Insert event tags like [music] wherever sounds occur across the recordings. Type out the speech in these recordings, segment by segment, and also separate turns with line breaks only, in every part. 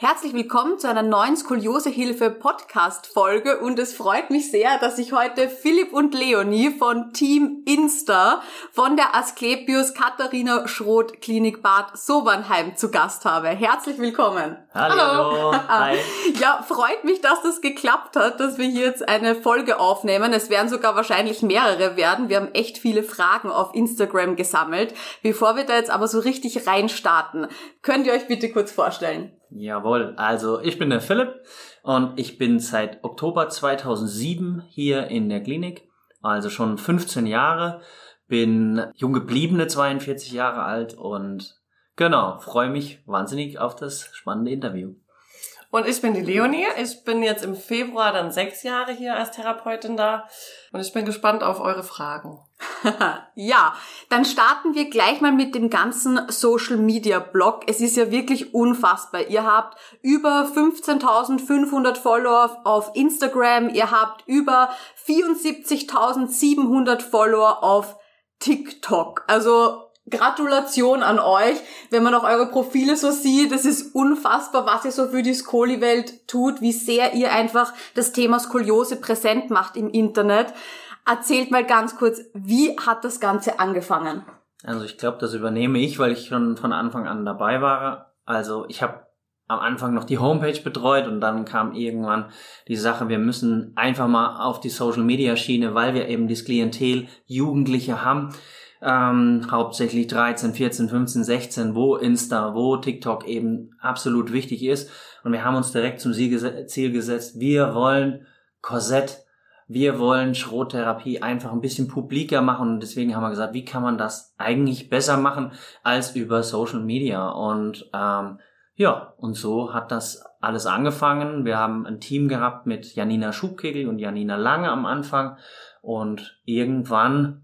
Herzlich willkommen zu einer neuen Skoliosehilfe Podcast Folge und es freut mich sehr, dass ich heute Philipp und Leonie von Team Insta von der Asklepios Katharina Schroth Klinik Bad Sobernheim zu Gast habe. Herzlich willkommen.
Hallo. Hallo. Hi. [laughs]
Ja, freut mich, dass das geklappt hat, dass wir hier jetzt eine Folge aufnehmen. Es werden sogar wahrscheinlich mehrere werden. Wir haben echt viele Fragen auf Instagram gesammelt. Bevor wir da jetzt aber so richtig reinstarten, könnt ihr euch bitte kurz vorstellen?
Jawohl, also ich bin der Philipp und ich bin seit Oktober 2007 hier in der Klinik, also schon 15 Jahre, bin jung gebliebene 42 Jahre alt und genau, freue mich wahnsinnig auf das spannende Interview.
Und ich bin die Leonie. Ich bin jetzt im Februar dann sechs Jahre hier als Therapeutin da. Und ich bin gespannt auf eure Fragen. [laughs]
ja, dann starten wir gleich mal mit dem ganzen Social Media Blog. Es ist ja wirklich unfassbar. Ihr habt über 15.500 Follower auf Instagram. Ihr habt über 74.700 Follower auf TikTok. Also Gratulation an euch, wenn man auch eure Profile so sieht. Es ist unfassbar, was ihr so für die Skoli-Welt tut, wie sehr ihr einfach das Thema Skoliose präsent macht im Internet. Erzählt mal ganz kurz, wie hat das Ganze angefangen?
Also ich glaube, das übernehme ich, weil ich schon von Anfang an dabei war. Also ich habe am Anfang noch die Homepage betreut und dann kam irgendwann die Sache, wir müssen einfach mal auf die Social Media Schiene, weil wir eben das Klientel Jugendliche haben ähm, hauptsächlich 13, 14, 15, 16, wo Insta, wo TikTok eben absolut wichtig ist. Und wir haben uns direkt zum Ziel gesetzt, wir wollen Korsett, wir wollen Schrottherapie einfach ein bisschen publiker machen und deswegen haben wir gesagt, wie kann man das eigentlich besser machen als über Social Media und ähm, ja, und so hat das alles angefangen. Wir haben ein Team gehabt mit Janina Schubkegel und Janina Lange am Anfang und irgendwann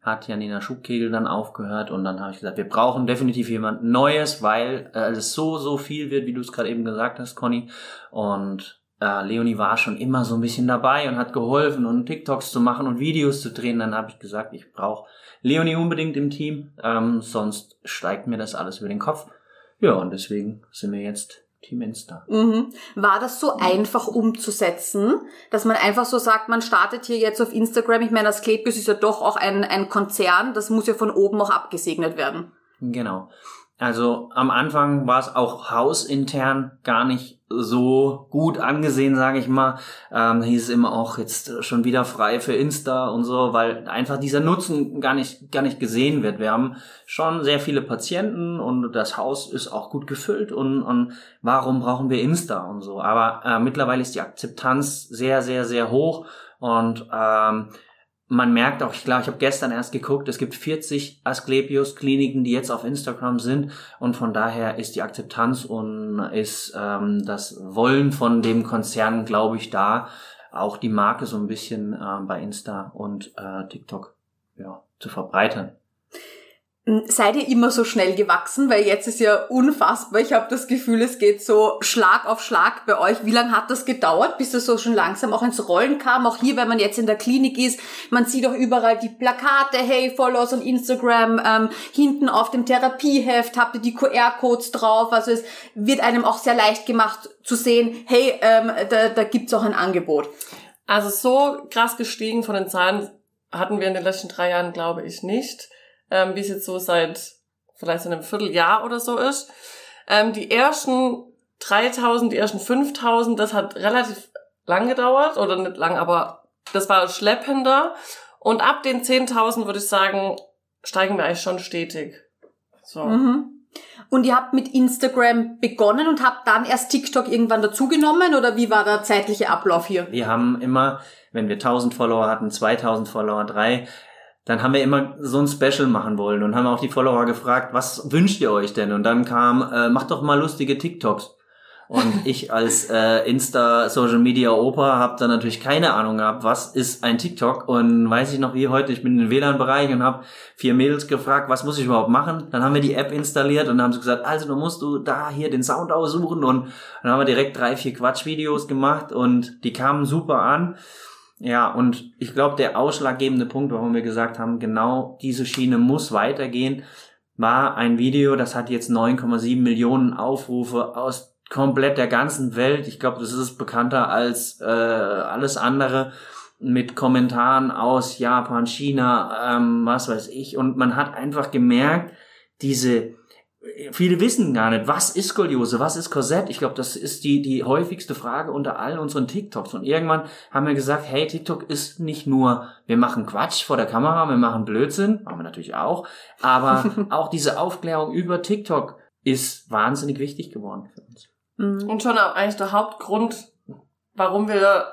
hat Janina Schubkegel dann aufgehört und dann habe ich gesagt, wir brauchen definitiv jemand Neues, weil äh, es so, so viel wird, wie du es gerade eben gesagt hast, Conny. Und äh, Leonie war schon immer so ein bisschen dabei und hat geholfen und TikToks zu machen und Videos zu drehen. Dann habe ich gesagt, ich brauche Leonie unbedingt im Team, ähm, sonst steigt mir das alles über den Kopf. Ja, und deswegen sind wir jetzt Team Insta.
Mhm. War das so einfach umzusetzen, dass man einfach so sagt, man startet hier jetzt auf Instagram? Ich meine, das Klebius ist ja doch auch ein, ein Konzern, das muss ja von oben auch abgesegnet werden.
Genau. Also am Anfang war es auch hausintern gar nicht so gut angesehen, sage ich mal. Ähm, hieß es immer auch jetzt schon wieder frei für Insta und so, weil einfach dieser Nutzen gar nicht gar nicht gesehen wird. Wir haben schon sehr viele Patienten und das Haus ist auch gut gefüllt und, und warum brauchen wir Insta und so. Aber äh, mittlerweile ist die Akzeptanz sehr sehr sehr hoch und ähm, man merkt auch, ich glaube, ich habe gestern erst geguckt, es gibt 40 Asklepios-Kliniken, die jetzt auf Instagram sind und von daher ist die Akzeptanz und ist ähm, das Wollen von dem Konzern, glaube ich, da, auch die Marke so ein bisschen äh, bei Insta und äh, TikTok ja, zu verbreitern.
Seid ihr immer so schnell gewachsen? Weil jetzt ist ja unfassbar. Ich habe das Gefühl, es geht so Schlag auf Schlag bei euch. Wie lange hat das gedauert, bis es so schon langsam auch ins Rollen kam? Auch hier, wenn man jetzt in der Klinik ist, man sieht auch überall die Plakate, hey, follow us on Instagram. Ähm, hinten auf dem Therapieheft habt ihr die QR-Codes drauf. Also es wird einem auch sehr leicht gemacht zu sehen, hey, ähm, da, da gibt's auch ein Angebot.
Also so krass gestiegen von den Zahlen hatten wir in den letzten drei Jahren, glaube ich, nicht ähm, wie es jetzt so seit vielleicht einem Vierteljahr oder so ist. Ähm, die ersten 3000, die ersten 5000, das hat relativ lang gedauert, oder nicht lang, aber das war schleppender. Und ab den 10.000 würde ich sagen, steigen wir eigentlich schon stetig. So.
Mhm. Und ihr habt mit Instagram begonnen und habt dann erst TikTok irgendwann dazugenommen oder wie war der zeitliche Ablauf hier?
Wir haben immer, wenn wir 1000 Follower hatten, 2000 Follower, drei, dann haben wir immer so ein Special machen wollen und haben auch die Follower gefragt, was wünscht ihr euch denn? Und dann kam, äh, macht doch mal lustige TikToks. Und [laughs] ich als äh, Insta Social Media Opa habe da natürlich keine Ahnung gehabt, was ist ein TikTok und weiß ich noch wie heute, ich bin in den WLAN-Bereich und habe vier Mädels gefragt, was muss ich überhaupt machen? Dann haben wir die App installiert und haben sie gesagt, also du musst du da hier den Sound aussuchen und dann haben wir direkt drei, vier Quatschvideos gemacht und die kamen super an. Ja, und ich glaube, der ausschlaggebende Punkt, warum wir gesagt haben, genau diese Schiene muss weitergehen, war ein Video, das hat jetzt 9,7 Millionen Aufrufe aus komplett der ganzen Welt. Ich glaube, das ist bekannter als äh, alles andere mit Kommentaren aus Japan, China, ähm, was weiß ich. Und man hat einfach gemerkt, diese viele wissen gar nicht, was ist Skoliose, was ist Korsett. Ich glaube, das ist die, die häufigste Frage unter allen unseren TikToks. Und irgendwann haben wir gesagt, hey, TikTok ist nicht nur, wir machen Quatsch vor der Kamera, wir machen Blödsinn, machen wir natürlich auch, aber [laughs] auch diese Aufklärung über TikTok ist wahnsinnig wichtig geworden für uns.
Mhm. Und schon eigentlich der Hauptgrund, warum wir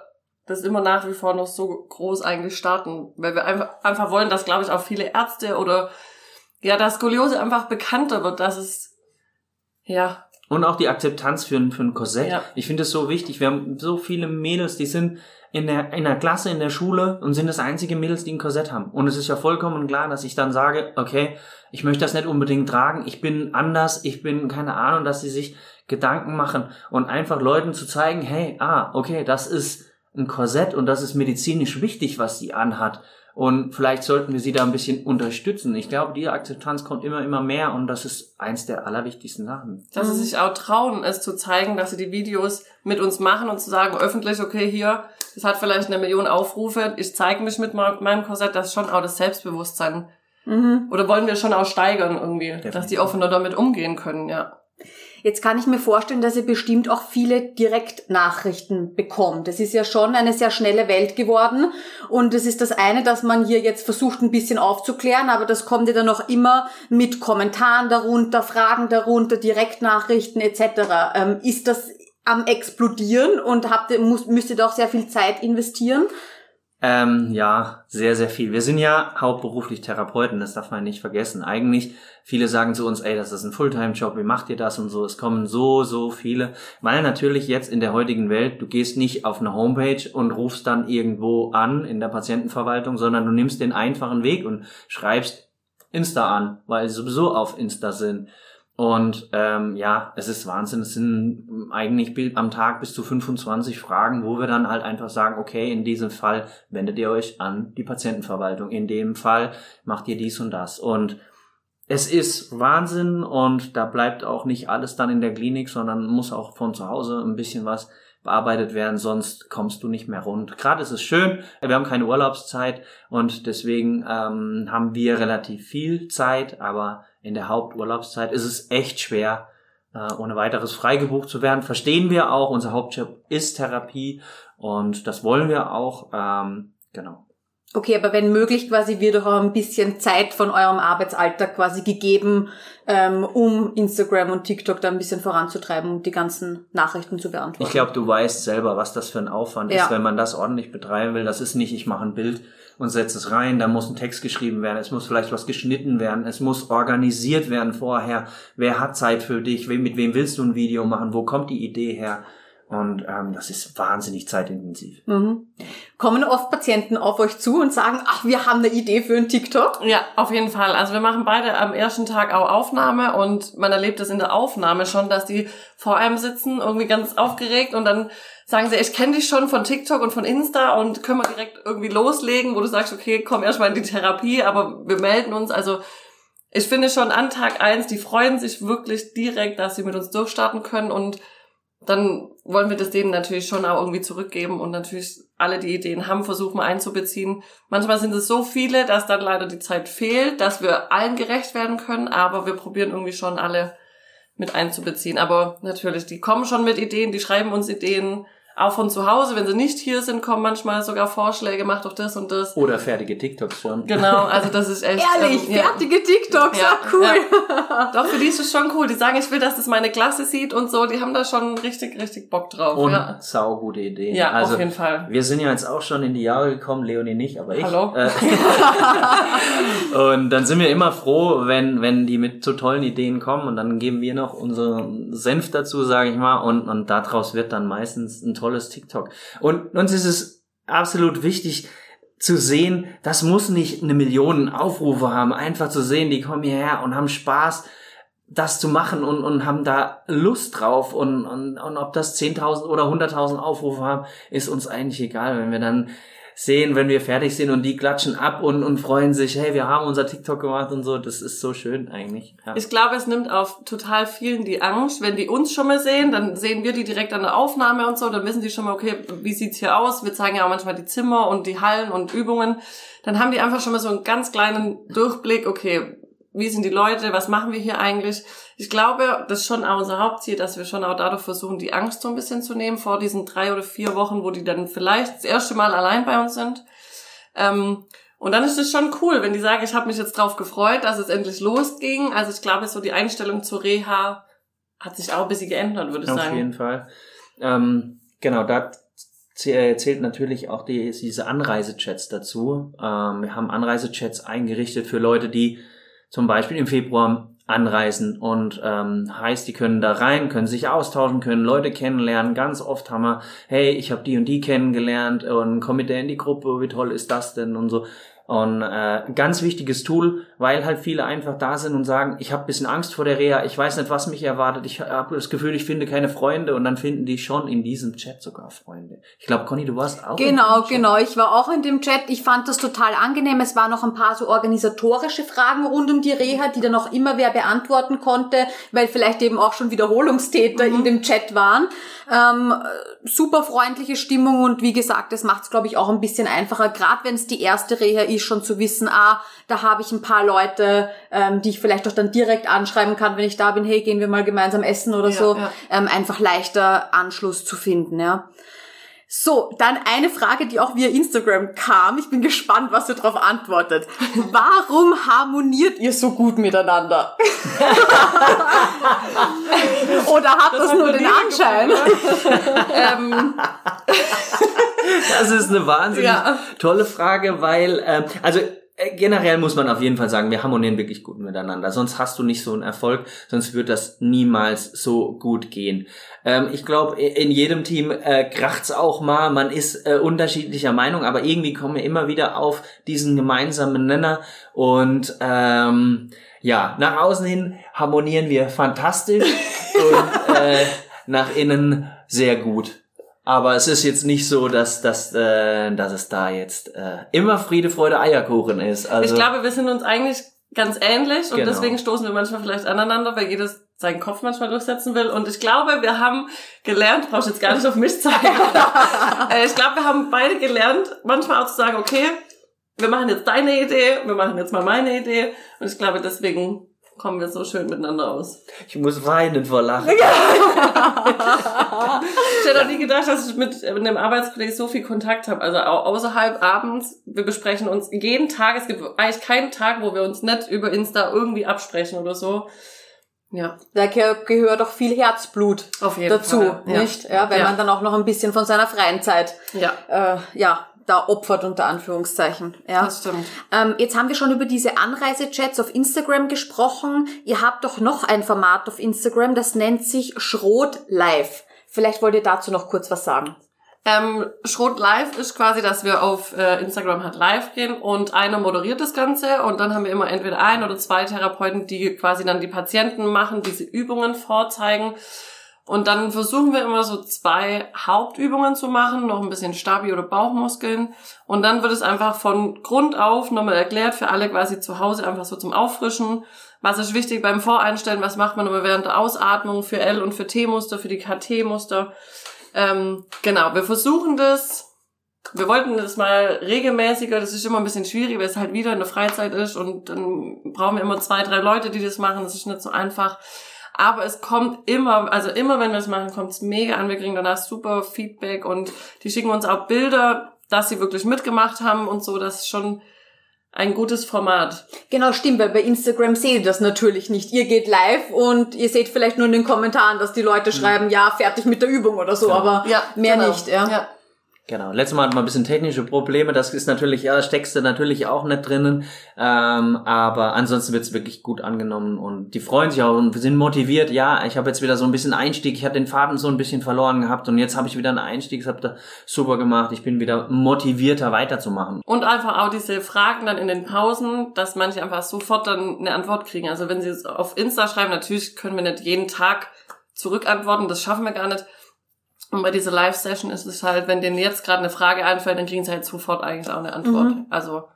das immer nach wie vor noch so groß eigentlich starten, weil wir einfach, einfach wollen, dass, glaube ich, auch viele Ärzte oder ja, dass Skoliose einfach bekannter wird, dass es, ja.
Und auch die Akzeptanz für, ein für ein Korsett. Ja. Ich finde es so wichtig. Wir haben so viele Mädels, die sind in der, in der Klasse, in der Schule und sind das einzige Mädels, die ein Korsett haben. Und es ist ja vollkommen klar, dass ich dann sage, okay, ich möchte das nicht unbedingt tragen, ich bin anders, ich bin, keine Ahnung, dass sie sich Gedanken machen und einfach Leuten zu zeigen, hey, ah, okay, das ist ein Korsett und das ist medizinisch wichtig, was sie anhat. Und vielleicht sollten wir sie da ein bisschen unterstützen. Ich glaube, die Akzeptanz kommt immer, immer mehr und das ist eins der allerwichtigsten Sachen.
Dass sie sich auch trauen, es zu zeigen, dass sie die Videos mit uns machen und zu sagen, öffentlich, okay, hier, das hat vielleicht eine Million Aufrufe, ich zeige mich mit meinem Korsett, das ist schon auch das Selbstbewusstsein. Mhm. Oder wollen wir schon auch steigern irgendwie, Definitiv. dass die offener damit umgehen können, ja.
Jetzt kann ich mir vorstellen, dass ihr bestimmt auch viele Direktnachrichten bekommt. Es ist ja schon eine sehr schnelle Welt geworden und es ist das eine, dass man hier jetzt versucht, ein bisschen aufzuklären, aber das kommt ja dann noch immer mit Kommentaren darunter, Fragen darunter, Direktnachrichten etc. Ähm, ist das am explodieren und habt müsst ihr doch sehr viel Zeit investieren?
Ähm, ja, sehr, sehr viel. Wir sind ja hauptberuflich Therapeuten, das darf man nicht vergessen. Eigentlich, viele sagen zu uns, ey, das ist ein Fulltime-Job, wie macht ihr das und so. Es kommen so, so viele. Weil natürlich jetzt in der heutigen Welt, du gehst nicht auf eine Homepage und rufst dann irgendwo an in der Patientenverwaltung, sondern du nimmst den einfachen Weg und schreibst Insta an, weil sie sowieso auf Insta sind. Und ähm, ja, es ist Wahnsinn. Es sind eigentlich am Tag bis zu 25 Fragen, wo wir dann halt einfach sagen, okay, in diesem Fall wendet ihr euch an die Patientenverwaltung. In dem Fall macht ihr dies und das. Und es ist Wahnsinn und da bleibt auch nicht alles dann in der Klinik, sondern muss auch von zu Hause ein bisschen was bearbeitet werden, sonst kommst du nicht mehr rund. Gerade ist es schön, wir haben keine Urlaubszeit und deswegen ähm, haben wir relativ viel Zeit, aber in der Haupturlaubszeit ist es echt schwer, äh, ohne weiteres freigebucht zu werden. Verstehen wir auch, unser Hauptjob ist Therapie und das wollen wir auch. Ähm, genau.
Okay, aber wenn möglich quasi wird auch ein bisschen Zeit von eurem Arbeitsalltag quasi gegeben, ähm, um Instagram und TikTok da ein bisschen voranzutreiben und die ganzen Nachrichten zu beantworten.
Ich glaube, du weißt selber, was das für ein Aufwand ja. ist, wenn man das ordentlich betreiben will. Das ist nicht, ich mache ein Bild, und setzt es rein. Da muss ein Text geschrieben werden, es muss vielleicht was geschnitten werden, es muss organisiert werden vorher. Wer hat Zeit für dich? Mit wem willst du ein Video machen? Wo kommt die Idee her? Und ähm, das ist wahnsinnig zeitintensiv.
Mhm. Kommen oft Patienten auf euch zu und sagen, ach, wir haben eine Idee für einen TikTok?
Ja, auf jeden Fall. Also wir machen beide am ersten Tag auch Aufnahme und man erlebt es in der Aufnahme schon, dass die vor einem sitzen, irgendwie ganz aufgeregt und dann sagen sie, ich kenne dich schon von TikTok und von Insta und können wir direkt irgendwie loslegen, wo du sagst, okay, komm erstmal in die Therapie, aber wir melden uns. Also ich finde schon an Tag eins, die freuen sich wirklich direkt, dass sie mit uns durchstarten können und dann wollen wir das denen natürlich schon auch irgendwie zurückgeben und natürlich alle, die Ideen haben, versuchen einzubeziehen. Manchmal sind es so viele, dass dann leider die Zeit fehlt, dass wir allen gerecht werden können, aber wir probieren irgendwie schon alle mit einzubeziehen. Aber natürlich, die kommen schon mit Ideen, die schreiben uns Ideen, auch von zu Hause, wenn sie nicht hier sind, kommen manchmal sogar Vorschläge, mach doch das und das.
Oder fertige TikToks schon.
Genau, also das ist echt.
Ehrlich, ähm, fertige ja. TikToks, ja, cool.
Ja. Doch, für die ist es schon cool. Die sagen, ich will, dass das meine Klasse sieht und so. Die haben da schon richtig, richtig Bock drauf.
Und
ja.
saugute Ideen.
Ja, also, auf jeden Fall.
Wir sind ja jetzt auch schon in die Jahre gekommen, Leonie nicht, aber ich.
Hallo.
Äh, [laughs] und dann sind wir immer froh, wenn, wenn die mit so tollen Ideen kommen und dann geben wir noch unseren Senf dazu, sage ich mal, und, und daraus wird dann meistens ein tolles TikTok. Und uns ist es absolut wichtig zu sehen, das muss nicht eine Million Aufrufe haben, einfach zu sehen, die kommen hierher und haben Spaß, das zu machen und, und haben da Lust drauf und, und, und ob das 10.000 oder 100.000 Aufrufe haben, ist uns eigentlich egal, wenn wir dann sehen, wenn wir fertig sind und die klatschen ab und, und freuen sich, hey, wir haben unser TikTok gemacht und so. Das ist so schön eigentlich.
Ja. Ich glaube, es nimmt auf total vielen die Angst. Wenn die uns schon mal sehen, dann sehen wir die direkt an der Aufnahme und so, dann wissen die schon mal, okay, wie sieht's hier aus? Wir zeigen ja auch manchmal die Zimmer und die Hallen und Übungen. Dann haben die einfach schon mal so einen ganz kleinen Durchblick, okay, wie sind die Leute, was machen wir hier eigentlich? Ich glaube, das ist schon auch unser Hauptziel, dass wir schon auch dadurch versuchen, die Angst so ein bisschen zu nehmen vor diesen drei oder vier Wochen, wo die dann vielleicht das erste Mal allein bei uns sind. Ähm, und dann ist es schon cool, wenn die sagen, ich habe mich jetzt drauf gefreut, dass es endlich losging. Also ich glaube, so die Einstellung zur Reha hat sich auch ein bisschen geändert, würde ich
Auf
sagen.
Auf jeden Fall. Ähm, genau, da zählt natürlich auch die, diese Anreisechats dazu. Ähm, wir haben Anreisechats eingerichtet für Leute, die zum Beispiel im Februar anreisen und ähm, heißt, die können da rein, können sich austauschen, können Leute kennenlernen. Ganz oft haben wir, hey, ich habe die und die kennengelernt und komm mit der in die Gruppe, wie toll ist das denn und so. Und äh, ganz wichtiges Tool, weil halt viele einfach da sind und sagen, ich habe bisschen Angst vor der Reha, ich weiß nicht, was mich erwartet, ich habe das Gefühl, ich finde keine Freunde und dann finden die schon in diesem Chat sogar Freunde. Ich glaube, Conny, du warst auch.
Genau, genau. Ich war auch in dem Chat. Ich fand das total angenehm. Es waren noch ein paar so organisatorische Fragen rund um die Reha, die dann auch immer wer beantworten konnte, weil vielleicht eben auch schon Wiederholungstäter mhm. in dem Chat waren. Ähm, super freundliche Stimmung und wie gesagt, das macht es, glaube ich, auch ein bisschen einfacher, gerade wenn es die erste Reha ist, schon zu wissen, ah, da habe ich ein paar Leute, ähm, die ich vielleicht auch dann direkt anschreiben kann, wenn ich da bin, hey, gehen wir mal gemeinsam essen oder ja, so, ja. Ähm, einfach leichter Anschluss zu finden, ja. So, dann eine Frage, die auch via Instagram kam. Ich bin gespannt, was ihr darauf antwortet. Warum harmoniert ihr so gut miteinander? [laughs] Oder hat das, das nur den Anschein? [laughs]
ähm. Das ist eine wahnsinnig ja. tolle Frage, weil, ähm, also generell muss man auf jeden Fall sagen, wir harmonieren wirklich gut miteinander. Sonst hast du nicht so einen Erfolg, sonst wird das niemals so gut gehen. Ähm, ich glaube, in jedem Team äh, kracht's auch mal, man ist äh, unterschiedlicher Meinung, aber irgendwie kommen wir immer wieder auf diesen gemeinsamen Nenner und ähm, ja, nach außen hin harmonieren wir fantastisch [laughs] und äh, nach innen sehr gut. Aber es ist jetzt nicht so, dass, dass, äh, dass es da jetzt äh, immer Friede, Freude, Eierkuchen ist. Also,
ich glaube, wir sind uns eigentlich ganz ähnlich und genau. deswegen stoßen wir manchmal vielleicht aneinander, weil jedes seinen Kopf manchmal durchsetzen will. Und ich glaube, wir haben gelernt, brauchst jetzt gar nicht auf mich zeigen. [laughs] Äh, ich glaube, wir haben beide gelernt, manchmal auch zu sagen, okay, wir machen jetzt deine Idee, wir machen jetzt mal meine Idee. Und ich glaube, deswegen kommen wir so schön miteinander aus.
Ich muss weinen vor Lachen. [laughs]
ich hätte auch nie gedacht, dass ich mit, mit einem Arbeitskollegen so viel Kontakt habe. Also auch außerhalb abends, wir besprechen uns jeden Tag. Es gibt eigentlich keinen Tag, wo wir uns nicht über Insta irgendwie absprechen oder so.
Ja. Da gehört auch viel Herzblut
Auf jeden
dazu,
Fall.
nicht? Ja, ja weil ja. man dann auch noch ein bisschen von seiner freien Zeit
ja.
Äh, ja, da opfert unter Anführungszeichen. Ja.
Das stimmt.
Ähm, jetzt haben wir schon über diese Anreisechats auf Instagram gesprochen. Ihr habt doch noch ein Format auf Instagram, das nennt sich Schrot Live. Vielleicht wollt ihr dazu noch kurz was sagen.
Ähm, Schrot Live ist quasi, dass wir auf äh, Instagram halt live gehen und einer moderiert das Ganze und dann haben wir immer entweder ein oder zwei Therapeuten, die quasi dann die Patienten machen, diese Übungen vorzeigen. Und dann versuchen wir immer so zwei Hauptübungen zu machen, noch ein bisschen Stabi- oder Bauchmuskeln. Und dann wird es einfach von Grund auf nochmal erklärt für alle quasi zu Hause, einfach so zum Auffrischen. Was ist wichtig beim Voreinstellen? Was macht man immer während der Ausatmung für L- und für T-Muster, für die KT-Muster? Ähm, genau, wir versuchen das. Wir wollten das mal regelmäßiger, das ist immer ein bisschen schwierig, weil es halt wieder in der Freizeit ist und dann brauchen wir immer zwei, drei Leute, die das machen. Das ist nicht so einfach. Aber es kommt immer, also immer wenn wir es machen, kommt es mega an. Wir kriegen danach super Feedback und die schicken uns auch Bilder, dass sie wirklich mitgemacht haben und so. Das ist schon ein gutes Format.
Genau, stimmt, weil bei Instagram seht ihr das natürlich nicht. Ihr geht live und ihr seht vielleicht nur in den Kommentaren, dass die Leute schreiben, ja, fertig mit der Übung oder so,
Genau.
aber mehr
genau.
nicht, ja.
ja.
Genau. Letztes Mal hatten wir ein bisschen technische Probleme. Das ist natürlich, ja, steckst du natürlich auch nicht drinnen. Ähm, aber ansonsten wird's wirklich gut angenommen und die freuen sich auch und sind motiviert. Ja, ich habe jetzt wieder so ein bisschen Einstieg. Ich hatte den Faden so ein bisschen verloren gehabt und jetzt habe ich wieder einen Einstieg. Das habt ihr super gemacht. Ich bin wieder motivierter weiterzumachen.
Und einfach auch diese Fragen dann in den Pausen, dass manche einfach sofort dann eine Antwort kriegen. Also wenn sie es auf Insta schreiben, natürlich können wir nicht jeden Tag zurückantworten, das schaffen wir gar nicht. Und bei dieser Live-Session ist es halt, wenn denen jetzt gerade eine Frage einfällt, dann kriegen sie halt sofort eigentlich auch eine Antwort.
Mhm.
Also,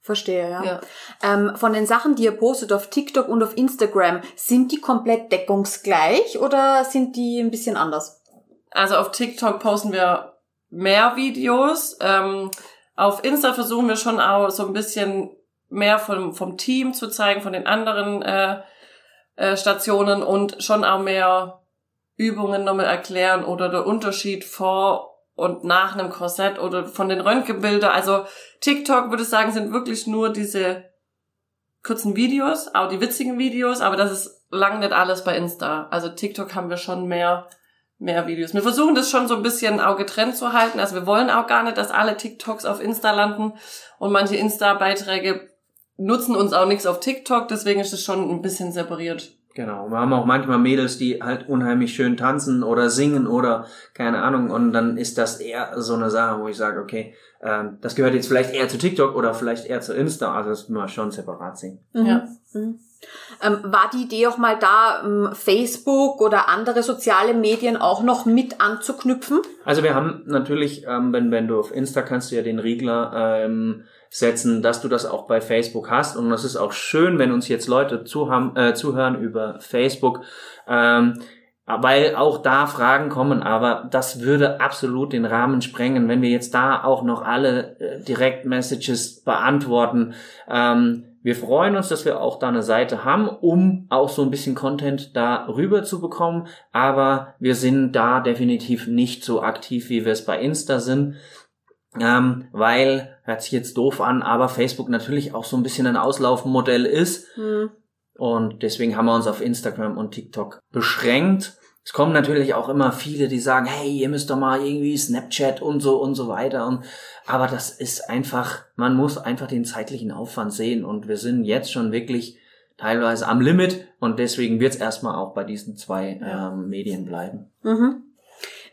Verstehe, ja.
ja.
Ähm, von den Sachen, die ihr postet auf TikTok und auf Instagram, sind die komplett deckungsgleich oder sind die ein bisschen anders?
Also auf TikTok posten wir mehr Videos. Ähm, auf Insta versuchen wir schon auch so ein bisschen mehr vom, vom Team zu zeigen, von den anderen äh, äh, Stationen und schon auch mehr Übungen nochmal erklären oder der Unterschied vor und nach einem Korsett oder von den Röntgenbildern. Also TikTok würde ich sagen, sind wirklich nur diese kurzen Videos, auch die witzigen Videos, aber das ist lang nicht alles bei Insta. Also TikTok haben wir schon mehr mehr Videos. Wir versuchen das schon so ein bisschen auch getrennt zu halten. Also wir wollen auch gar nicht, dass alle TikToks auf Insta landen und manche Insta-Beiträge nutzen uns auch nichts auf TikTok, deswegen ist es schon ein bisschen separiert.
Genau. Wir haben auch manchmal Mädels, die halt unheimlich schön tanzen oder singen oder keine Ahnung. Und dann ist das eher so eine Sache, wo ich sage, okay, ähm, das gehört jetzt vielleicht eher zu TikTok oder vielleicht eher zu Insta. Also das müssen wir schon separat sehen.
Ja.
Mhm. Ähm, war die Idee auch mal da, ähm, Facebook oder andere soziale Medien auch noch mit anzuknüpfen?
Also wir haben natürlich, ähm, wenn, wenn du auf Insta kannst du ja den Regler ähm, setzen, dass du das auch bei Facebook hast. Und das ist auch schön, wenn uns jetzt Leute zuhören, äh, zuhören über Facebook, ähm, weil auch da Fragen kommen, aber das würde absolut den Rahmen sprengen, wenn wir jetzt da auch noch alle äh, Direct-Messages beantworten. Ähm, wir freuen uns, dass wir auch da eine Seite haben, um auch so ein bisschen Content da rüber zu bekommen, aber wir sind da definitiv nicht so aktiv, wie wir es bei Insta sind. Ähm, weil, hört sich jetzt doof an, aber Facebook natürlich auch so ein bisschen ein Auslaufmodell ist.
Hm.
Und deswegen haben wir uns auf Instagram und TikTok beschränkt. Es kommen natürlich auch immer viele, die sagen, hey, ihr müsst doch mal irgendwie Snapchat und so und so weiter. Und, aber das ist einfach, man muss einfach den zeitlichen Aufwand sehen. Und wir sind jetzt schon wirklich teilweise am Limit. Und deswegen wird es erstmal auch bei diesen zwei ähm, Medien bleiben.
Mhm.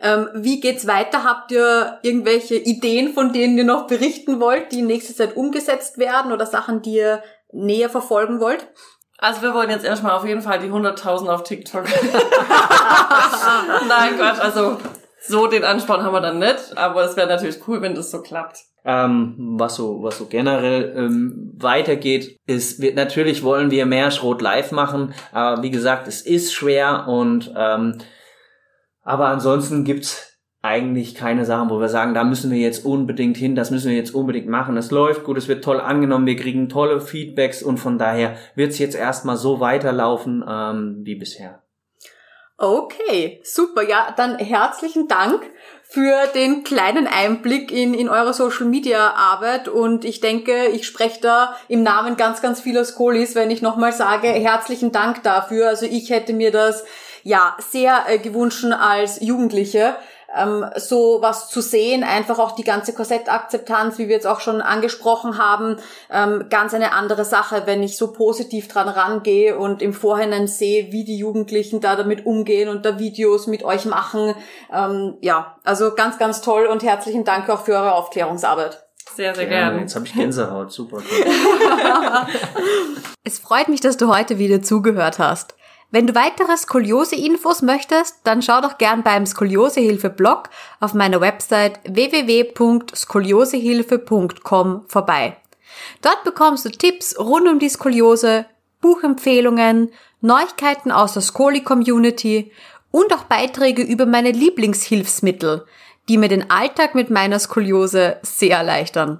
Ähm, wie geht's weiter? Habt ihr irgendwelche Ideen, von denen ihr noch berichten wollt, die in nächster Zeit umgesetzt werden oder Sachen, die ihr näher verfolgen wollt?
Also wir wollen jetzt erstmal auf jeden Fall die 100.000 auf TikTok. [laughs] Nein, Quatsch, also so den Ansporn haben wir dann nicht, aber es wäre natürlich cool, wenn das so klappt.
Ähm, was so, was so generell ähm, weitergeht, ist, wir, natürlich wollen wir mehr Schrot live machen, aber wie gesagt, es ist schwer und ähm, aber ansonsten gibt's eigentlich keine Sachen, wo wir sagen, da müssen wir jetzt unbedingt hin, das müssen wir jetzt unbedingt machen. Es läuft gut, es wird toll angenommen, wir kriegen tolle Feedbacks und von daher wird's jetzt erstmal so weiterlaufen ähm, wie bisher.
Okay, super. Ja, dann herzlichen Dank für den kleinen Einblick in, in eure Social Media Arbeit und ich denke, ich spreche da im Namen ganz, ganz vieler Skolis, wenn ich nochmal sage, herzlichen Dank dafür. Also ich hätte mir das ja sehr äh, gewünscht als Jugendliche, ähm, so was zu sehen, einfach auch die ganze Korsettakzeptanz, wie wir jetzt auch schon angesprochen haben, ähm, ganz eine andere Sache, wenn ich so positiv dran rangehe und im Vorhinein sehe, wie die Jugendlichen da damit umgehen und da Videos mit euch machen. Ähm, ja, also ganz, ganz toll und herzlichen Dank auch für eure Aufklärungsarbeit.
Sehr, sehr gerne. gerne.
Jetzt habe ich Gänsehaut. Super. [laughs] [laughs]
es freut mich, dass du heute wieder zugehört hast. Wenn du weitere Skoliose-Infos möchtest, dann schau doch gern beim Skoliosehilfe-Blog auf meiner Website www.skoliosehilfe.com vorbei. Dort bekommst du Tipps rund um die Skoliose, Buchempfehlungen, Neuigkeiten aus der Skoli-Community und auch Beiträge über meine Lieblingshilfsmittel, die mir den Alltag mit meiner Skoliose sehr erleichtern.